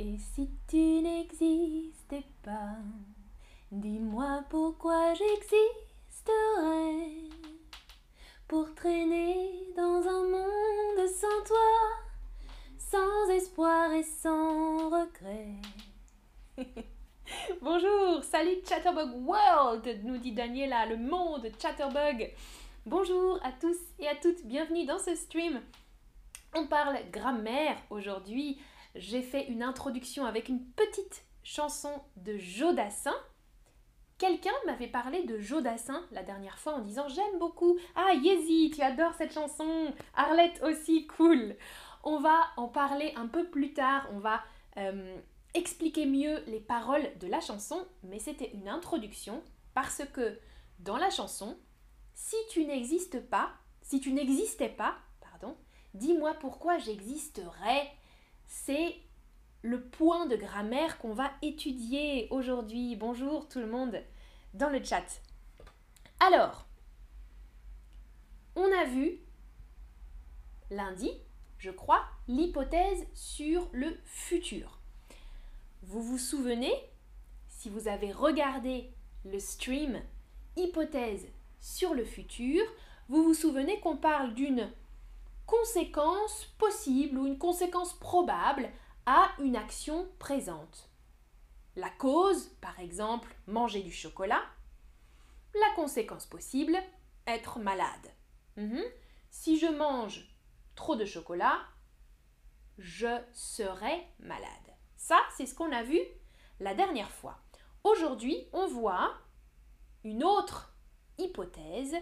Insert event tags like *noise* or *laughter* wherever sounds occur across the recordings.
Et si tu n'existais pas, dis-moi pourquoi j'existerais pour traîner dans un monde sans toi, sans espoir et sans regret. *laughs* Bonjour, salut Chatterbug World, nous dit Daniela, le monde Chatterbug. Bonjour à tous et à toutes, bienvenue dans ce stream. On parle grammaire aujourd'hui. J'ai fait une introduction avec une petite chanson de Jodassin. Quelqu'un m'avait parlé de Jodassin la dernière fois en disant j'aime beaucoup. Ah Yezi, tu adores cette chanson. Arlette aussi, cool. On va en parler un peu plus tard. On va euh, expliquer mieux les paroles de la chanson, mais c'était une introduction parce que dans la chanson, si tu n'existes pas, si tu n'existais pas, pardon, dis-moi pourquoi j'existerais. C'est le point de grammaire qu'on va étudier aujourd'hui. Bonjour tout le monde dans le chat. Alors, on a vu lundi, je crois, l'hypothèse sur le futur. Vous vous souvenez, si vous avez regardé le stream hypothèse sur le futur, vous vous souvenez qu'on parle d'une conséquence possible ou une conséquence probable à une action présente. La cause, par exemple, manger du chocolat. La conséquence possible, être malade. Mhm. Si je mange trop de chocolat, je serai malade. Ça, c'est ce qu'on a vu la dernière fois. Aujourd'hui, on voit une autre hypothèse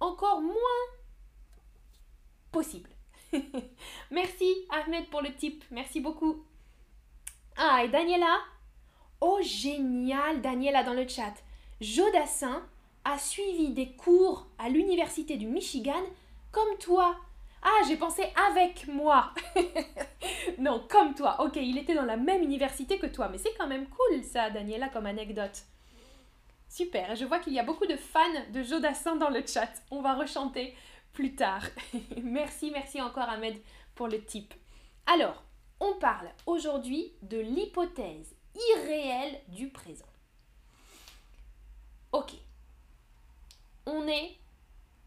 encore moins possible. *laughs* Merci Ahmed pour le tip, merci beaucoup. Ah, et Daniela? Oh, génial, Daniela dans le chat. Jodassin a suivi des cours à l'université du Michigan comme toi. Ah, j'ai pensé avec moi. *laughs* non, comme toi. Ok, il était dans la même université que toi, mais c'est quand même cool ça, Daniela, comme anecdote. Super, je vois qu'il y a beaucoup de fans de Jodassin dans le chat. On va rechanter plus tard. *laughs* merci, merci encore Ahmed pour le tip. Alors, on parle aujourd'hui de l'hypothèse irréelle du présent. Ok, on est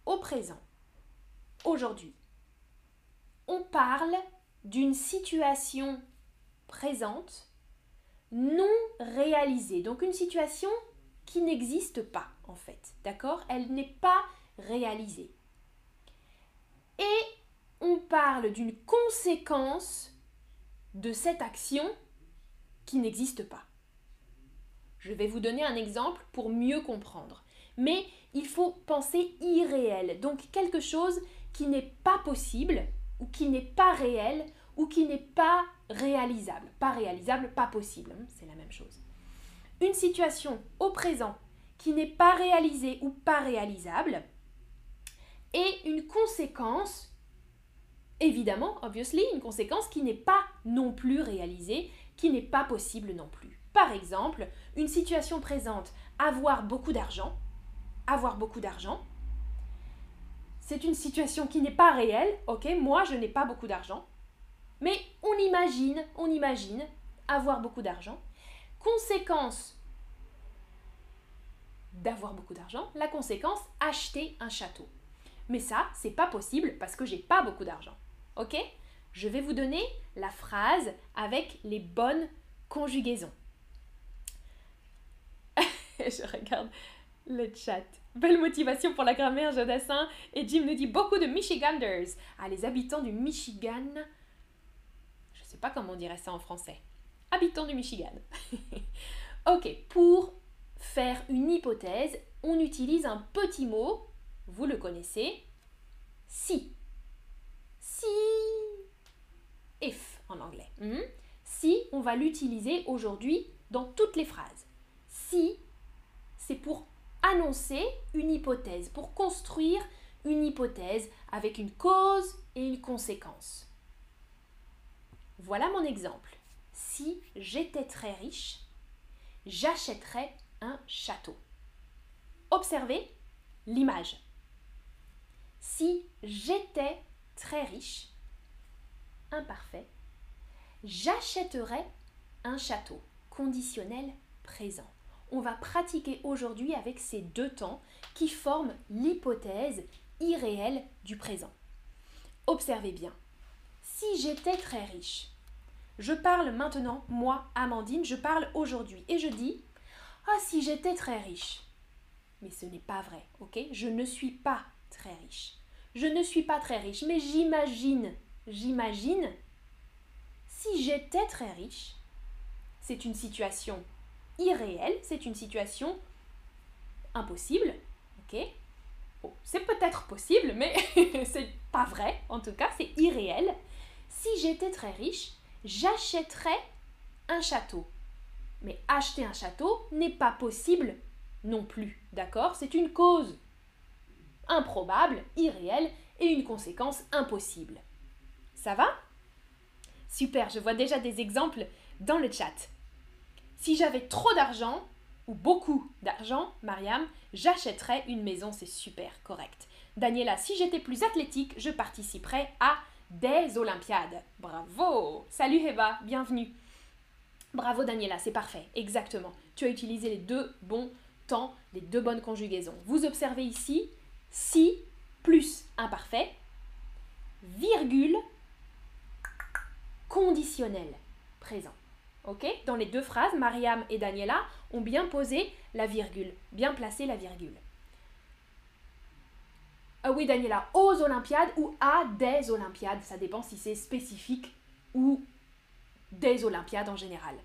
au présent, aujourd'hui on parle d'une situation présente non réalisée. Donc une situation qui n'existe pas en fait. D'accord? Elle n'est pas réalisée. Et on parle d'une conséquence de cette action qui n'existe pas. Je vais vous donner un exemple pour mieux comprendre. Mais il faut penser irréel, donc quelque chose qui n'est pas possible, ou qui n'est pas réel ou qui n'est pas réalisable. Pas réalisable, pas possible, hein, c'est la même chose. Une situation au présent qui n'est pas réalisée ou pas réalisable et une conséquence, évidemment, obviously, une conséquence qui n'est pas non plus réalisée, qui n'est pas possible non plus. Par exemple, une situation présente, avoir beaucoup d'argent, avoir beaucoup d'argent, c'est une situation qui n'est pas réelle, ok Moi, je n'ai pas beaucoup d'argent. Mais on imagine, on imagine avoir beaucoup d'argent. Conséquence d'avoir beaucoup d'argent, la conséquence, acheter un château. Mais ça, c'est pas possible parce que j'ai pas beaucoup d'argent. Ok? Je vais vous donner la phrase avec les bonnes conjugaisons. *laughs* je regarde le chat. Belle motivation pour la grammaire, Jodassin. Et Jim nous dit beaucoup de Michiganders. Ah, les habitants du Michigan. Je sais pas comment on dirait ça en français. Habitants du Michigan. *laughs* ok, pour faire une hypothèse, on utilise un petit mot. Vous le connaissez. Si. Si. If en anglais. Hmm? Si, on va l'utiliser aujourd'hui dans toutes les phrases. Si, c'est pour annoncer une hypothèse, pour construire une hypothèse avec une cause et une conséquence. Voilà mon exemple. Si j'étais très riche, j'achèterais un château. Observez l'image. Si j'étais très riche, imparfait, j'achèterais un château. Conditionnel présent. On va pratiquer aujourd'hui avec ces deux temps qui forment l'hypothèse irréelle du présent. Observez bien. Si j'étais très riche, je parle maintenant, moi, Amandine, je parle aujourd'hui et je dis Ah, si j'étais très riche. Mais ce n'est pas vrai, ok? Je ne suis pas très riche. Je ne suis pas très riche, mais j'imagine, j'imagine, si j'étais très riche, c'est une situation irréelle, c'est une situation impossible, ok? C'est peut-être possible, mais *laughs* c'est pas vrai, en tout cas, c'est irréel. Si j'étais très riche, j'achèterais un château. Mais acheter un château n'est pas possible non plus, d'accord? C'est une cause improbable, irréelle et une conséquence impossible. Ça va? Super, je vois déjà des exemples dans le chat. Si j'avais trop d'argent, ou beaucoup d'argent, Mariam, j'achèterais une maison, c'est super correct. Daniela, si j'étais plus athlétique, je participerais à des Olympiades. Bravo Salut Eva, bienvenue. Bravo Daniela, c'est parfait, exactement. Tu as utilisé les deux bons temps, les deux bonnes conjugaisons. Vous observez ici si plus imparfait, virgule, conditionnel présent. Ok? Dans les deux phrases, Mariam et Daniela ont bien posé la virgule, bien placé la virgule. Ah oui, Daniela, aux Olympiades ou à des Olympiades, ça dépend si c'est spécifique ou des Olympiades en général.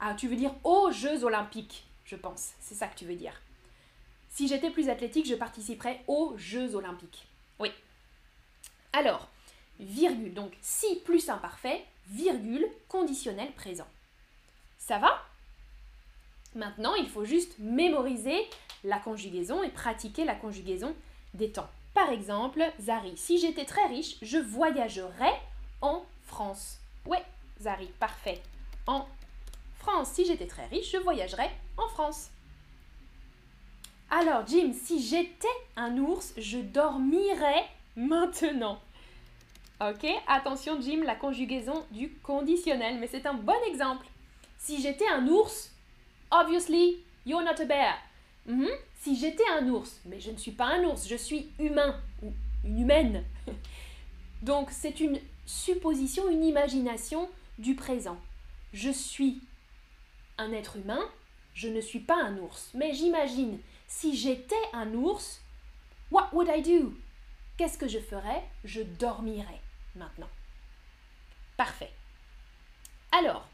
Ah, tu veux dire aux Jeux Olympiques, je pense, c'est ça que tu veux dire. Si j'étais plus athlétique, je participerais aux Jeux Olympiques. Oui. Alors, virgule, donc si plus imparfait, virgule, conditionnel présent. Ça va? Maintenant, il faut juste mémoriser la conjugaison et pratiquer la conjugaison des temps. Par exemple, Zari, si j'étais très riche, je voyagerais en France. Ouais, Zari, parfait. En France, si j'étais très riche, je voyagerais en France. Alors, Jim, si j'étais un ours, je dormirais maintenant. Ok, attention Jim, la conjugaison du conditionnel, mais c'est un bon exemple. Si j'étais un ours, obviously, you're not a bear. Mhm. Si j'étais un ours, mais je ne suis pas un ours, je suis humain ou une humaine. *laughs* Donc c'est une supposition, une imagination du présent. Je suis un être humain, je ne suis pas un ours, mais j'imagine si j'étais un ours, what would I do? Qu'est-ce que je ferais? Je dormirais maintenant. Parfait. Alors,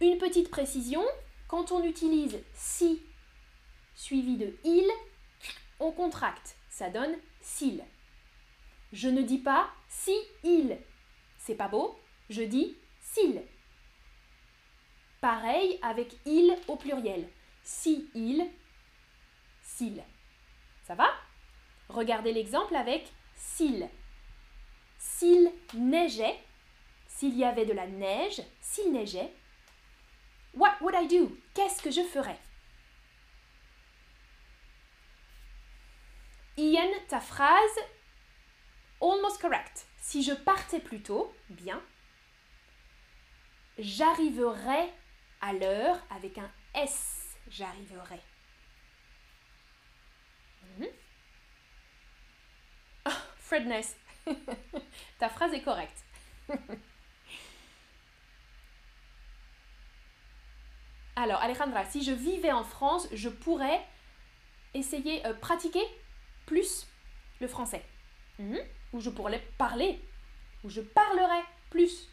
une petite précision, quand on utilise si suivi de il, on contracte, ça donne s'il. Je ne dis pas si il. C'est pas beau, je dis s'il. Pareil avec il au pluriel. Si il, s'il. Ça va? Regardez l'exemple avec s'il. S'il neigeait, s'il y avait de la neige, s'il neigeait, what would I do? Qu'est-ce que je ferais? Ian, ta phrase, almost correct. Si je partais plus tôt, bien. J'arriverais à l'heure avec un S. J'arriverai. Mhm. Ah, Fredness, *laughs* ta phrase est correcte. *laughs* Alors, Alejandra, si je vivais en France, je pourrais essayer, euh, pratiquer plus le français. Mhm. Ou je pourrais parler, ou je parlerais plus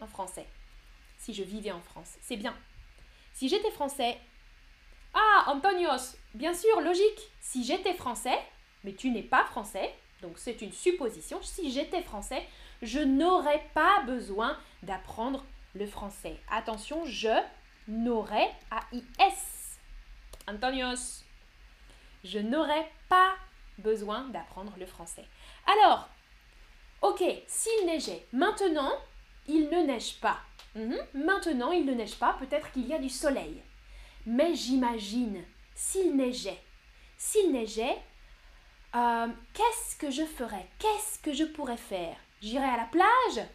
en français si je vivais en France. C'est bien. Si j'étais français, ah, Antonios, bien sûr, logique. Si j'étais français, mais tu n'es pas français, donc c'est une supposition, si j'étais français, je n'aurais pas besoin d'apprendre le français. Attention, je n'aurais A-I-S. Antonios. Je n'aurais pas besoin d'apprendre le français. Alors, ok, s'il neigeait, maintenant, il ne neige pas. Mhm. Maintenant, il ne neige pas, peut-être qu'il y a du soleil. Mais j'imagine, s'il neigeait, s'il neigeait, euh, qu'est-ce que je ferais? Qu'est-ce que je pourrais faire? J'irais à la plage?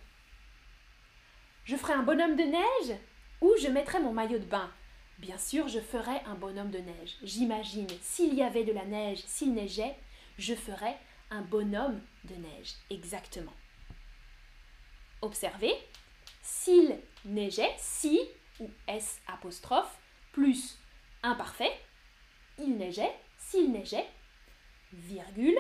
Je ferai un bonhomme de neige? Ou je mettrai mon maillot de bain? Bien sûr, je ferai un bonhomme de neige. J'imagine, s'il y avait de la neige, s'il neigeait, je ferais un bonhomme de neige. Exactement. Observez, s'il neigeait, si ou S apostrophe, plus imparfait, il neigeait, s'il neigeait, virgule,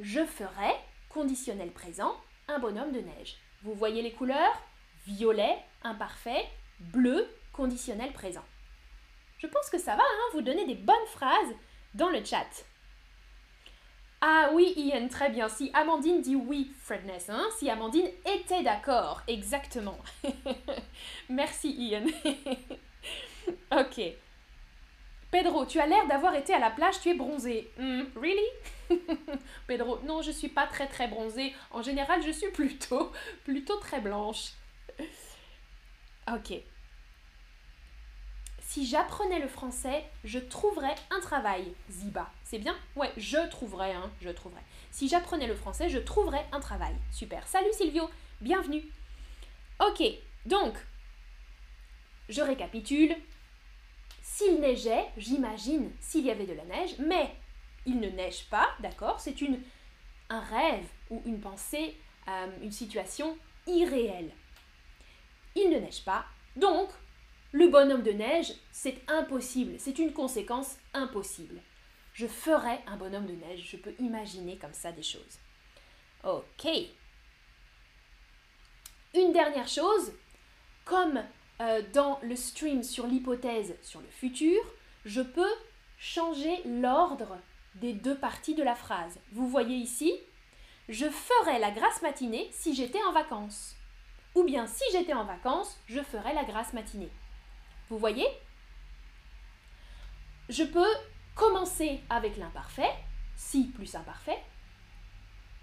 je ferais, conditionnel présent, un bonhomme de neige. Vous voyez les couleurs? Violet, imparfait, bleu, conditionnel présent. Je pense que ça va, hein, vous donner des bonnes phrases dans le chat. Ah oui, Ian, très bien. Si Amandine dit oui, Fredness, hein, si Amandine était d'accord, exactement. *laughs* Merci, Ian. *laughs* *laughs* ok. Pedro, tu as l'air d'avoir été à la plage, tu es bronzé. Hmm, really? *laughs* Pedro, non, je suis pas très très bronzée. En général, je suis plutôt, *laughs* plutôt très blanche. ok. Si j'apprenais le français, je trouverais un travail. Ziba. C'est bien? Ouais, je trouverais, hein, je trouverais. Si j'apprenais le français, je trouverais un travail. Super. Salut Silvio, bienvenue. Ok, donc, je récapitule. S'il neigeait, j'imagine s'il y avait de la neige, mais il ne neige pas, d'accord? C'est une un rêve ou une pensée, euh, une situation irréelle. Il ne neige pas, donc le bonhomme de neige, c'est impossible, c'est une conséquence impossible. Je ferai un bonhomme de neige, je peux imaginer comme ça des choses. Ok. Une dernière chose, comme euh, dans le stream sur l'hypothèse sur le futur, je peux changer l'ordre des deux parties de la phrase. Vous voyez ici, je ferai la grasse matinée si j'étais en vacances. Ou bien si j'étais en vacances, je ferai la grasse matinée. Vous voyez? Je peux commencer avec l'imparfait, si plus imparfait,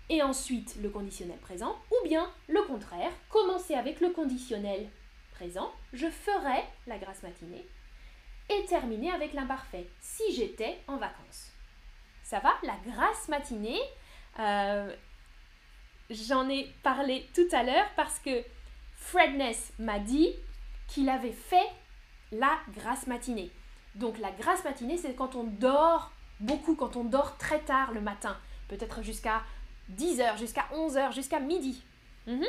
et ensuite le conditionnel présent, ou bien le contraire, commencer avec le conditionnel je ferai la grasse matinée, et terminer avec l'imparfait, si j'étais en vacances. Ça va La grasse matinée, euh, j'en ai parlé tout à l'heure parce que Fredness m'a dit qu'il avait fait la grasse matinée. Donc la grasse matinée, c'est quand on dort beaucoup, quand on dort très tard le matin, peut-être jusqu'à 10h, jusqu'à 11h, jusqu'à midi. Mhm.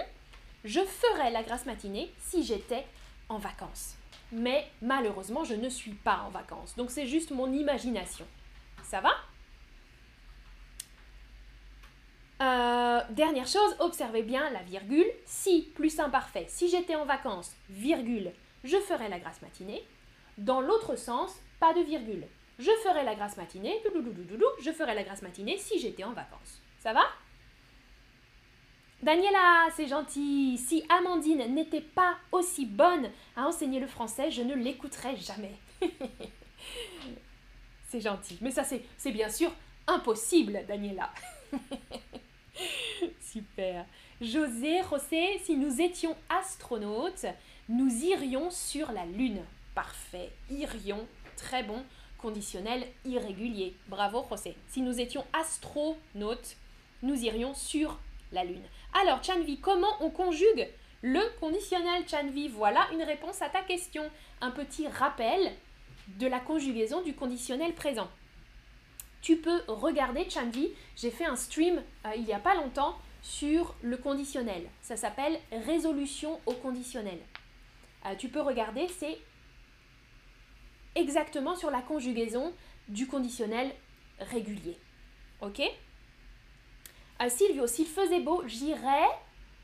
Je ferais la grasse matinée si j'étais en vacances. Mais malheureusement, je ne suis pas en vacances. Donc c'est juste mon imagination. Ça va? Euh, dernière chose, observez bien la virgule. Si plus imparfait, si j'étais en vacances, virgule, je ferai la grasse matinée. Dans l'autre sens, pas de virgule. Je ferai la grasse matinée, je ferai la grasse matinée si j'étais en vacances. Ça va? Daniela, c'est gentil. Si Amandine n'était pas aussi bonne à enseigner le français, je ne l'écouterais jamais. *laughs* c'est gentil. Mais ça, c'est bien sûr impossible, Daniela. *laughs* Super. José, José, si nous étions astronautes, nous irions sur la Lune. Parfait. Irions. Très bon. Conditionnel irrégulier. Bravo, José. Si nous étions astronautes, nous irions sur la Lune. Alors, Chanvi, comment on conjugue le conditionnel Chanvi? Voilà une réponse à ta question. Un petit rappel de la conjugaison du conditionnel présent. Tu peux regarder Chanvi, j'ai fait un stream euh, il n'y a pas longtemps sur le conditionnel. Ça s'appelle résolution au conditionnel. Euh, tu peux regarder, c'est exactement sur la conjugaison du conditionnel régulier. Ok? Euh, Silvio, s'il faisait beau, j'irais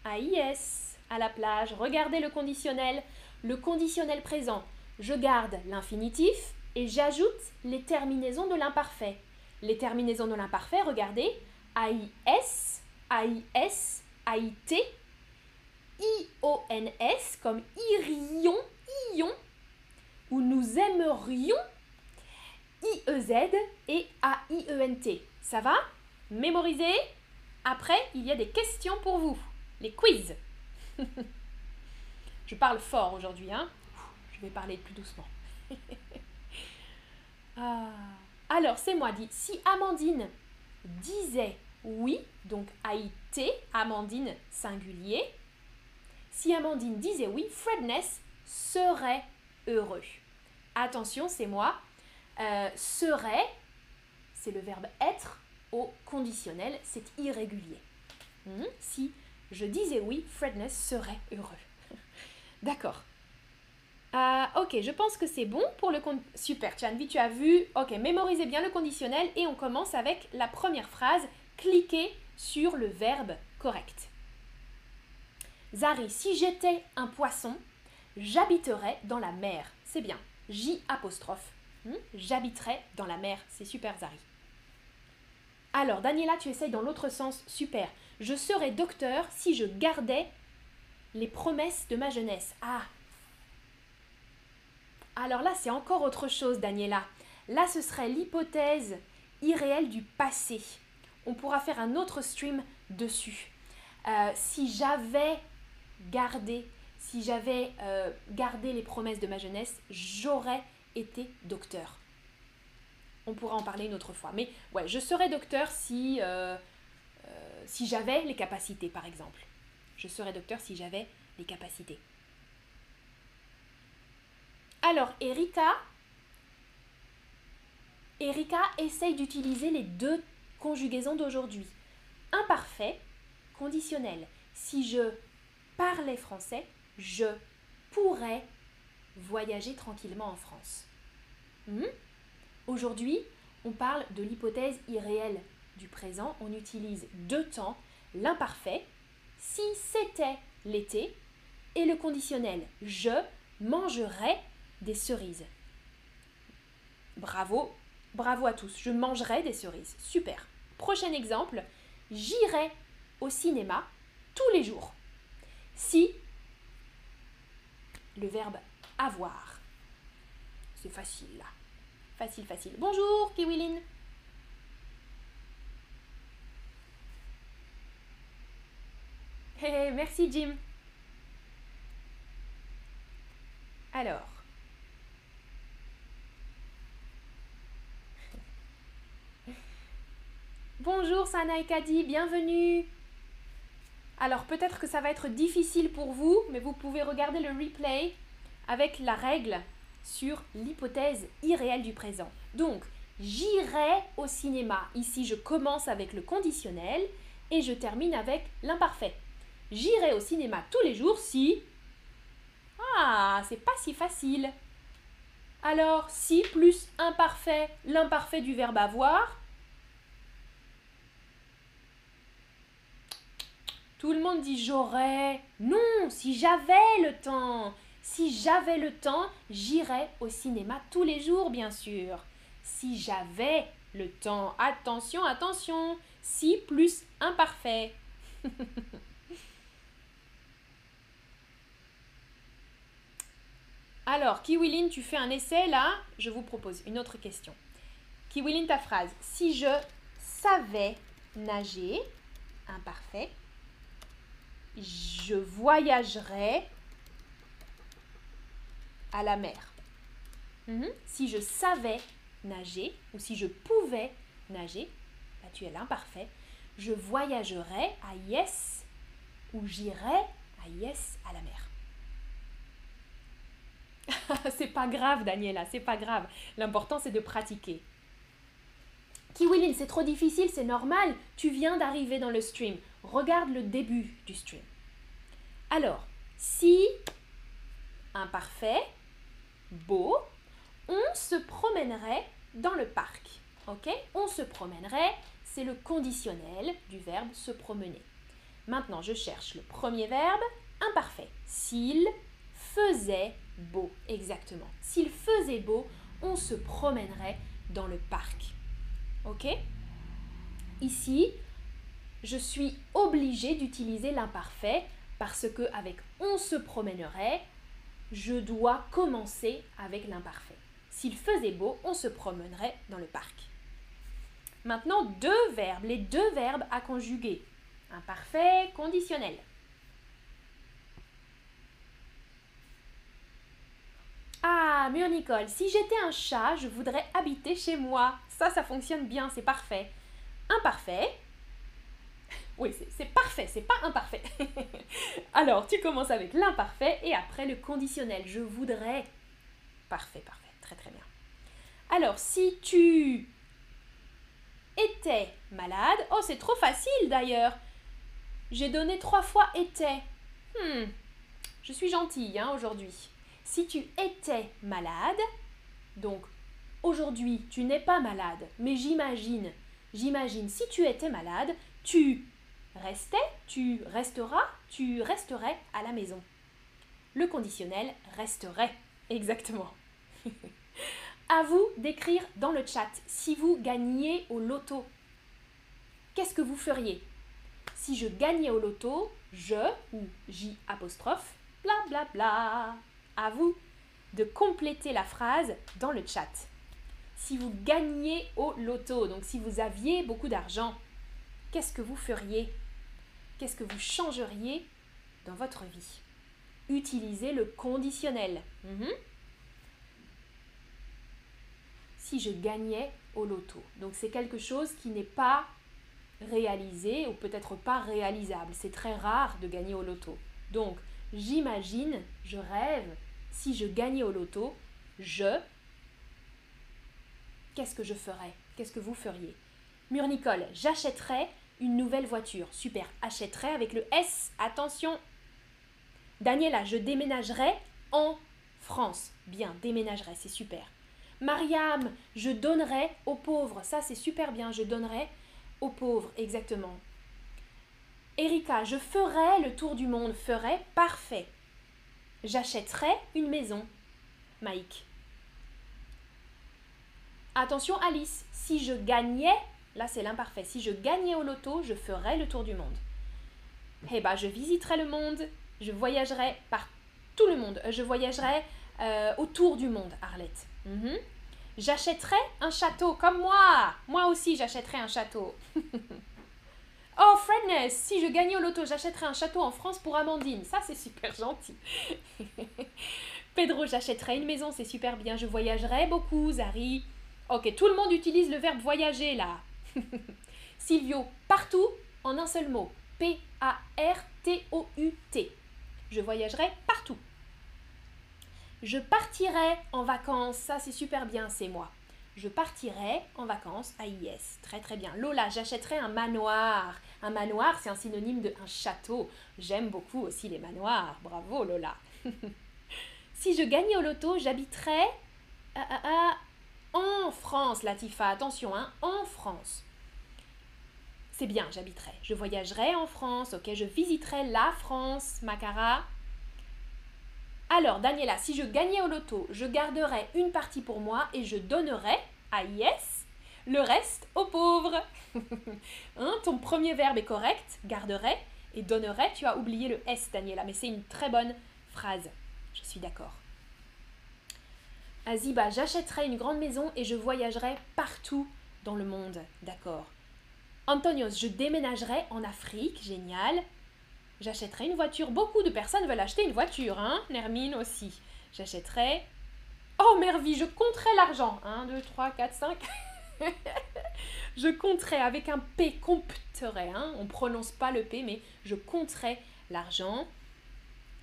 à IS, à la plage. Regardez le conditionnel, le conditionnel présent. Je garde l'infinitif et j'ajoute les terminaisons de l'imparfait. Les terminaisons de l'imparfait, regardez, AIS, AIS, AIT, I-O-N-S comme irion, ion, ou nous aimerions, I-E-Z et A-I-E-N-T. Ça va? Mémorisez Après, il y a des questions pour vous. Les quiz. *laughs* Je parle fort aujourd'hui, hein Je vais parler plus doucement. *laughs* Ah. Alors, c'est moi dit. Si Amandine disait oui, donc A-I-T, Amandine singulier, Si Amandine disait oui, Fredness serait heureux. Attention, c'est moi. Euh, serait, c'est le verbe être au conditionnel, c'est irrégulier. Hmm? Si je disais oui, Fredness serait heureux. *laughs* D'accord. Euh, ok, je pense que c'est bon pour le... Super, Chanvi, tu as vu. Ok, mémorisez bien le conditionnel et on commence avec la première phrase. Cliquez sur le verbe correct. Zari, si j'étais un poisson, j'habiterais dans la mer. C'est bien. J apostrophe. Hmm? J'habiterais dans la mer. C'est super, Zari. Alors, Daniela, tu essayes dans l'autre sens. Super. Je serais docteur si je gardais les promesses de ma jeunesse. Ah. Alors là, c'est encore autre chose, Daniela. Là, ce serait l'hypothèse irréelle du passé. On pourra faire un autre stream dessus. Euh, si j'avais gardé, si j'avais euh, gardé les promesses de ma jeunesse, j'aurais été docteur. On pourra en parler une autre fois. Mais ouais, je serais docteur si, euh, si j'avais les capacités, par exemple. Je serais docteur si j'avais les capacités. Alors, Erika, Erika essaye d'utiliser les deux conjugaisons d'aujourd'hui. Imparfait, conditionnel. Si je parlais français, je pourrais voyager tranquillement en France. Hmm? Aujourd'hui, on parle de l'hypothèse irréelle du présent. On utilise deux temps, l'imparfait, si c'était l'été, et le conditionnel, je mangerai des cerises. Bravo, bravo à tous, je mangerai des cerises. Super. Prochain exemple, j'irai au cinéma tous les jours. Si le verbe avoir. C'est facile là. Facile, facile. Bonjour, Kiwilin. Hey, merci Jim. Alors. Bonjour Sana et Kadi, bienvenue. Alors peut-être que ça va être difficile pour vous, mais vous pouvez regarder le replay avec la règle sur l'hypothèse irréelle du présent. Donc, j'irai au cinéma. Ici, je commence avec le conditionnel et je termine avec l'imparfait. J'irai au cinéma tous les jours si... Ah, c'est pas si facile. Alors, si plus imparfait, l'imparfait du verbe avoir, Tout le monde dit j'aurais. Non, si j'avais le temps. Si j'avais le temps, j'irais au cinéma tous les jours, bien sûr. Si j'avais le temps. Attention, attention. Si plus imparfait. *laughs* Alors, Kiwilin, tu fais un essai là? Je vous propose une autre question. Kiwilin, ta phrase. Si je savais nager, imparfait, je voyagerais à la mer. Mhm. Si je savais nager ou si je pouvais nager, là tu es l'imparfait, je voyagerais à Yes ou j'irais à Yes à la mer. *laughs* c'est pas grave, Daniela, c'est pas grave. L'important, c'est de pratiquer. Kiwilin, c'est trop difficile, c'est normal. Tu viens d'arriver dans le stream. Regarde le début du stream. Alors, si imparfait, beau, on se promènerait dans le parc. Ok? On se promènerait, c'est le conditionnel du verbe se promener. Maintenant, je cherche le premier verbe, imparfait. S'il faisait beau, exactement. S'il faisait beau, on se promènerait dans le parc. Ok? Ici, je suis obligée d'utiliser l'imparfait parce que avec on se promènerait, je dois commencer avec l'imparfait. S'il faisait beau, on se promènerait dans le parc. Maintenant, deux verbes, les deux verbes à conjuguer. Imparfait, conditionnel. Ah, Mur Nicole, si j'étais un chat, je voudrais habiter chez moi. Ça, ça fonctionne bien, c'est parfait. Imparfait. Oui, c'est parfait, c'est pas imparfait. *laughs* Alors, tu commences avec l'imparfait et après le conditionnel. Je voudrais. Parfait, parfait, très très bien. Alors, si tu étais malade, oh c'est trop facile d'ailleurs. J'ai donné trois fois était. Hmm, je suis gentille hein, aujourd'hui. Si tu étais malade, donc aujourd'hui tu n'es pas malade, mais j'imagine, j'imagine si tu étais malade, tu restais, tu resteras, tu resterais à la maison. Le conditionnel resterait, exactement. *laughs* à vous d'écrire dans le chat si vous gagniez au loto. Qu'est-ce que vous feriez? Si je gagnais au loto, je ou J apostrophe, bla bla bla. À vous de compléter la phrase dans le chat. Si vous gagniez au loto, donc si vous aviez beaucoup d'argent, qu'est-ce que vous feriez? Qu'est-ce que vous changeriez dans votre vie? Utilisez le conditionnel. Mhm. Si je gagnais au loto. Donc c'est quelque chose qui n'est pas réalisé ou peut-être pas réalisable. C'est très rare de gagner au loto. Donc j'imagine, je rêve, si je gagnais au loto, je... Qu'est-ce que je ferais? Qu'est-ce que vous feriez? Mur Nicole, j'achèterais nouvelle voiture. Super. Achèterais avec le S. Attention. Daniela, je déménagerai en France. Bien, déménagerai, c'est super. Mariam, je donnerai aux pauvres. Ça, c'est super bien. Je donnerai aux pauvres, exactement. Erika, je ferai le tour du monde. Ferai, parfait. J'achèterai une maison. Mike. Attention Alice, si je gagnais Là, c'est l'imparfait. Si je gagnais au loto, je ferais le tour du monde. Eh bien, je visiterais le monde, je voyagerais par tout le monde. Je voyagerais euh, autour du monde, Arlette. Mhm. J'achèterais un château comme moi. Moi aussi, j'achèterais un château. *laughs* oh, Fredness, si je gagnais au loto, j'achèterais un château en France pour Amandine. Ça, c'est super gentil. *laughs* Pedro, j'achèterais une maison, c'est super bien. Je voyagerais beaucoup, Zari. Ok, tout le monde utilise le verbe voyager là. *laughs* Silvio, partout en un seul mot. P-A-R-T-O-U-T. Je voyagerai partout. Je partirai en vacances. Ça, c'est super bien, c'est moi. Je partirai en vacances à IS. Très très bien. Lola, j'achèterai un manoir. Un manoir, c'est un synonyme de un château. J'aime beaucoup aussi les manoirs. Bravo Lola. *laughs* si je gagnais au loto, j'habiterais euh, euh, euh, en France, Latifa, attention, hein, en France. C'est bien, j'habiterai. Je voyagerai en France, ok, je visiterai la France, Macara. Alors, Daniela, si je gagnais au loto, je garderais une partie pour moi et je donnerais à Yes le reste aux pauvres. *laughs* hein, ton premier verbe est correct, garderait, et donnerait, tu as oublié le S, Daniela, mais c'est une très bonne phrase. Je suis d'accord. Aziba, j'achèterai une grande maison et je voyagerai partout dans le monde. D'accord. Antonios, je déménagerai en Afrique. Génial. J'achèterai une voiture. Beaucoup de personnes veulent acheter une voiture, hein Nermine aussi. J'achèterai. Oh, Mervy, je compterai l'argent. 1, 2, 3, 4, 5. je compterai avec un P, compterai. Hein On prononce pas le P, mais je compterai l'argent.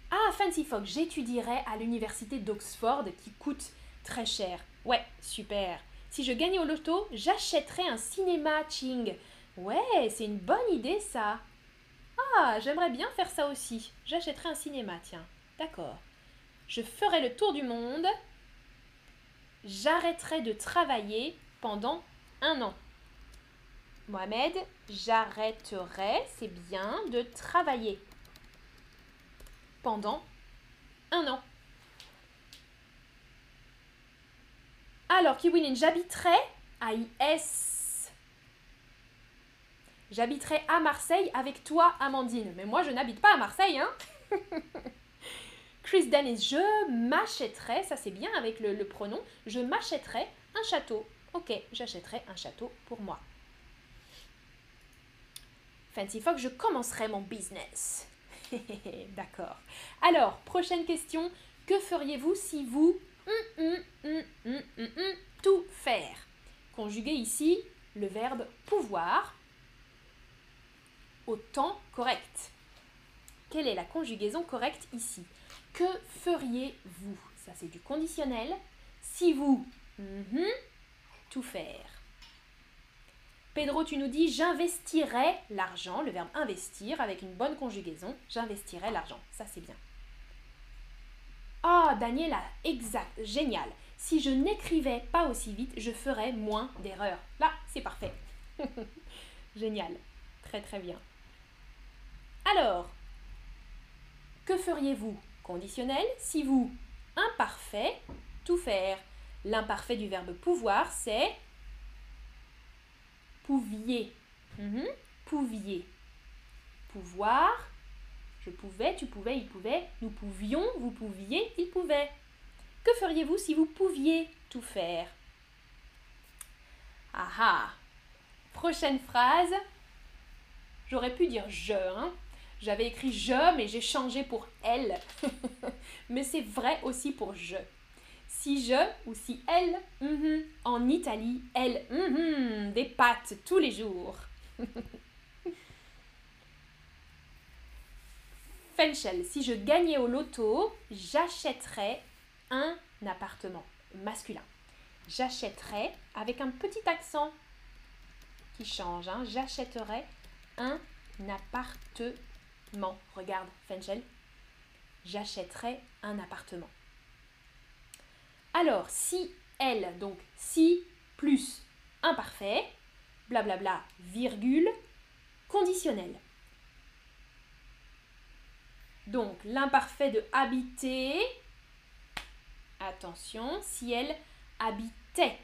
Ah, Fancy Fox, j'étudierai à l'université d'Oxford qui coûte Très cher. Ouais, super. Si je gagnais au loto, j'achèterais un cinéma Ching. Ouais, c'est une bonne idée ça. Ah, j'aimerais bien faire ça aussi. J'achèterais un cinéma, tiens. D'accord. Je ferai le tour du monde. J'arrêterai de travailler pendant un an. Mohamed, j'arrêterai, c'est bien, de travailler pendant un an. Alors, Kiwilin, j'habiterai à IS. J'habiterai à Marseille avec toi, Amandine. Mais moi, je n'habite pas à Marseille, hein *laughs* Chris Dennis, je m'achèterai, ça c'est bien avec le, pronom, je m'achèterai un château. Ok, j'achèterai un château pour moi. Fancy Fox, je commencerai mon business. *laughs* D'accord. Alors, prochaine question. Que feriez-vous si vous tout faire? Conjuguer ici le verbe pouvoir. Au temps correct. Quelle est la conjugaison correcte ici? Que feriez-vous? Ça, c'est du conditionnel. Si vous, mhm, tout faire. Pedro, tu nous dis j'investirais l'argent, le verbe investir avec une bonne conjugaison. J'investirais l'argent. Ça, c'est bien. Ah, Daniela, exact, génial. Si je n'écrivais pas aussi vite, je ferais moins d'erreurs. Là, c'est parfait. *laughs* génial. Très très bien. Alors, que feriez-vous Conditionnel, si vous, imparfait, tout faire? L'imparfait du verbe pouvoir, c'est pouviez. Mhm. Pouviez. Pouvoir, je pouvais, tu pouvais, il pouvait, nous pouvions, vous pouviez, il pouvait. Que feriez-vous si vous pouviez tout faire? Ah ah Prochaine phrase. J'aurais pu dire je, hein. J'avais écrit je, mais j'ai changé pour elle. *laughs* mais c'est vrai aussi pour je. Si je ou si elle, mhm. en Italie, elle, mhm, des pâtes tous les jours. *laughs* Fenchel, si je gagnais au loto, j'achèterais un appartement masculin. J'achèterais, avec un petit accent qui change, hein, j'achèterais un appartement. Regarde, Fenchel, j'achèterais un appartement. Alors, si elle, donc si plus imparfait, blablabla, virgule, conditionnel. Donc, l'imparfait de habiter, attention, si elle habitait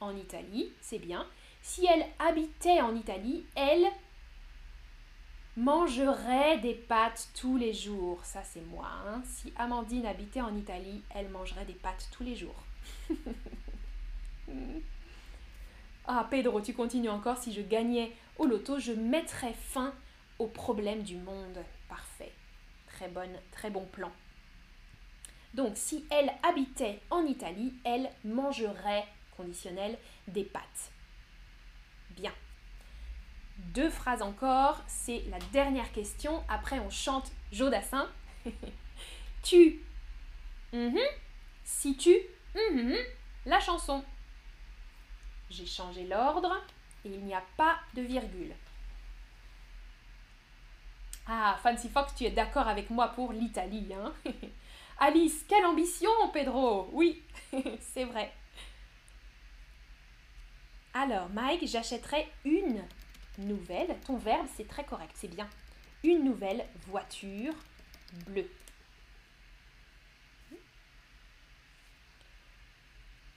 en Italie, c'est bien. Si elle habitait en Italie, elle mangerait des pâtes tous les jours. Ça, c'est moi. Hein. Si Amandine habitait en Italie, elle mangerait des pâtes tous les jours. *laughs* ah, Pedro, tu continues encore. Si je gagnais au loto, je mettrais fin aux problèmes du monde. Parfait. Très, bonne, très bon plan. Donc, si elle habitait en Italie, elle mangerait, conditionnel, des pâtes. Bien. Deux phrases encore, c'est la dernière question. Après, on chante Jodassin. *laughs* tu, mhm. si tu, mhm. la chanson. J'ai changé l'ordre et il n'y a pas de virgule. Ah, Fancy Fox, tu es d'accord avec moi pour l'Italie, hein? *laughs* Alice, quelle ambition, Pedro? Oui, *laughs* c'est vrai. Alors, Mike, j'achèterai une nouvelle. Ton verbe, c'est très correct, c'est bien. Une nouvelle voiture bleue.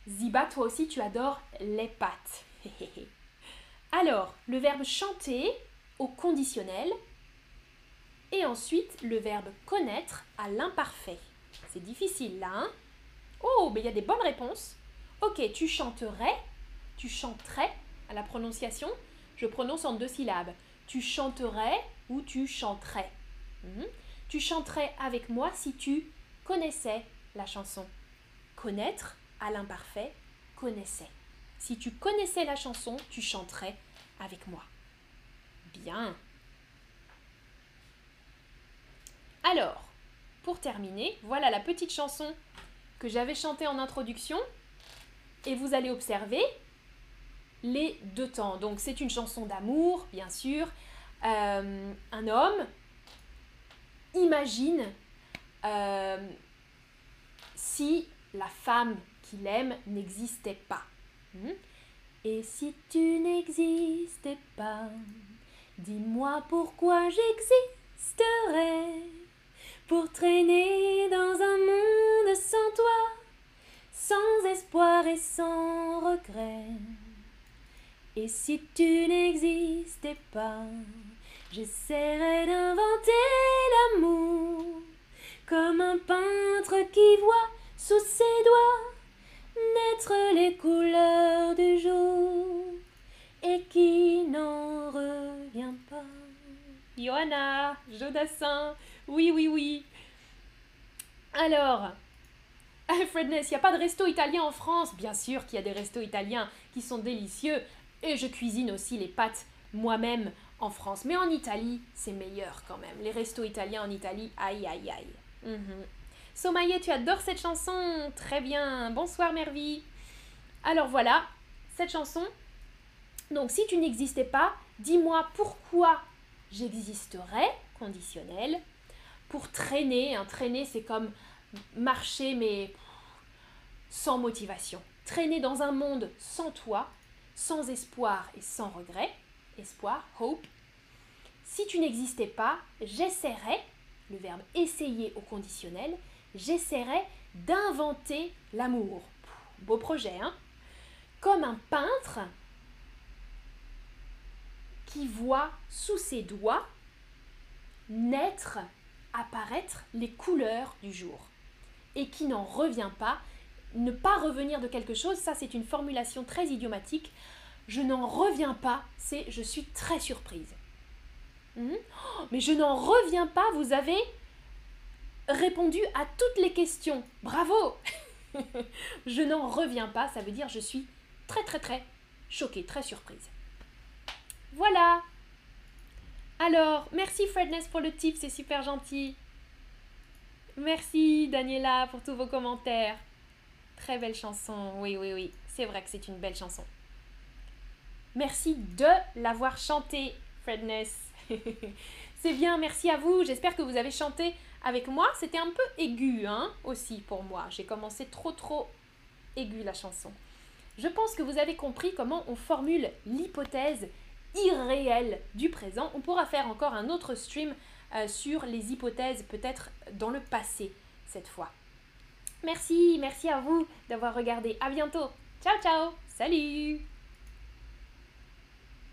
Ziba, toi aussi, tu adores les pâtes. *laughs* Alors, le verbe chanter au conditionnel et ensuite le verbe connaître à l'imparfait. C'est difficile là, hein? Oh, mais il y a des bonnes réponses. Ok, tu chanterais, tu chanterais à la prononciation. Je prononce en deux syllabes. Tu chanterais ou tu chanterais. Mhm. Tu chanterais avec moi si tu connaissais la chanson. Connaître à l'imparfait, connaissais. Si tu connaissais la chanson, tu chanterais avec moi. Bien. Alors, pour terminer, voilà la petite chanson que j'avais chantée en introduction. Et vous allez observer les deux temps. Donc c'est une chanson d'amour, bien sûr. Euh, un homme imagine euh, si la femme qu'il aime n'existait pas. Hmm? Et si tu n'existais pas, dis-moi pourquoi j'existerais pour traîner dans un monde sans toi, sans espoir et sans regret. Et si tu n'existais pas, j'essaierais d'inventer l'amour, comme un peintre qui voit sous ses doigts naître les couleurs du jour et qui n'en revient pas. Johanna, Jodassin, oui, oui, oui. Alors, Alfredness, il n'y a pas de resto italien en France? Bien sûr qu'il y a des restos italiens qui sont délicieux. Et je cuisine aussi les pâtes moi-même en France. Mais en Italie, c'est meilleur quand même. Les restos italiens en Italie, aïe aïe aïe. Somaye, tu adores cette chanson? Très bien. Bonsoir Mervy. Alors voilà, cette chanson. Donc si tu n'existais pas, dis-moi pourquoi j'existerais, conditionnel, pour traîner. Un traîner, c'est comme marcher mais sans motivation. Traîner dans un monde sans toi, sans espoir et sans regret. Espoir, hope. Si tu n'existais pas, j'essaierais, le verbe essayer au conditionnel, j'essaierais d'inventer l'amour. Beau projet, hein Comme un peintre qui voit sous ses doigts naître, apparaître les couleurs du jour et qui n'en revient pas. Ne pas revenir de quelque chose, ça c'est une formulation très idiomatique. Je n'en reviens pas, c'est je suis très surprise. Hmm? Oh, mais je n'en reviens pas, vous avez répondu à toutes les questions. Bravo *laughs* Je n'en reviens pas, ça veut dire je suis très très très choquée, très surprise. Voilà Alors, merci Fredness pour le tip, c'est super gentil. Merci Daniela pour tous vos commentaires. Très belle chanson, oui, oui, oui, c'est vrai que c'est une belle chanson. Merci de l'avoir chantée, Fredness. *laughs* c'est bien, merci à vous. J'espère que vous avez chanté avec moi. C'était un peu aigu, hein, aussi pour moi. J'ai commencé trop, trop aigu la chanson. Je pense que vous avez compris comment on formule l'hypothèse irréelle du présent. On pourra faire encore un autre stream euh, sur les hypothèses peut-être dans le passé cette fois. Merci, merci à vous d'avoir regardé. À bientôt. Ciao, ciao. Salut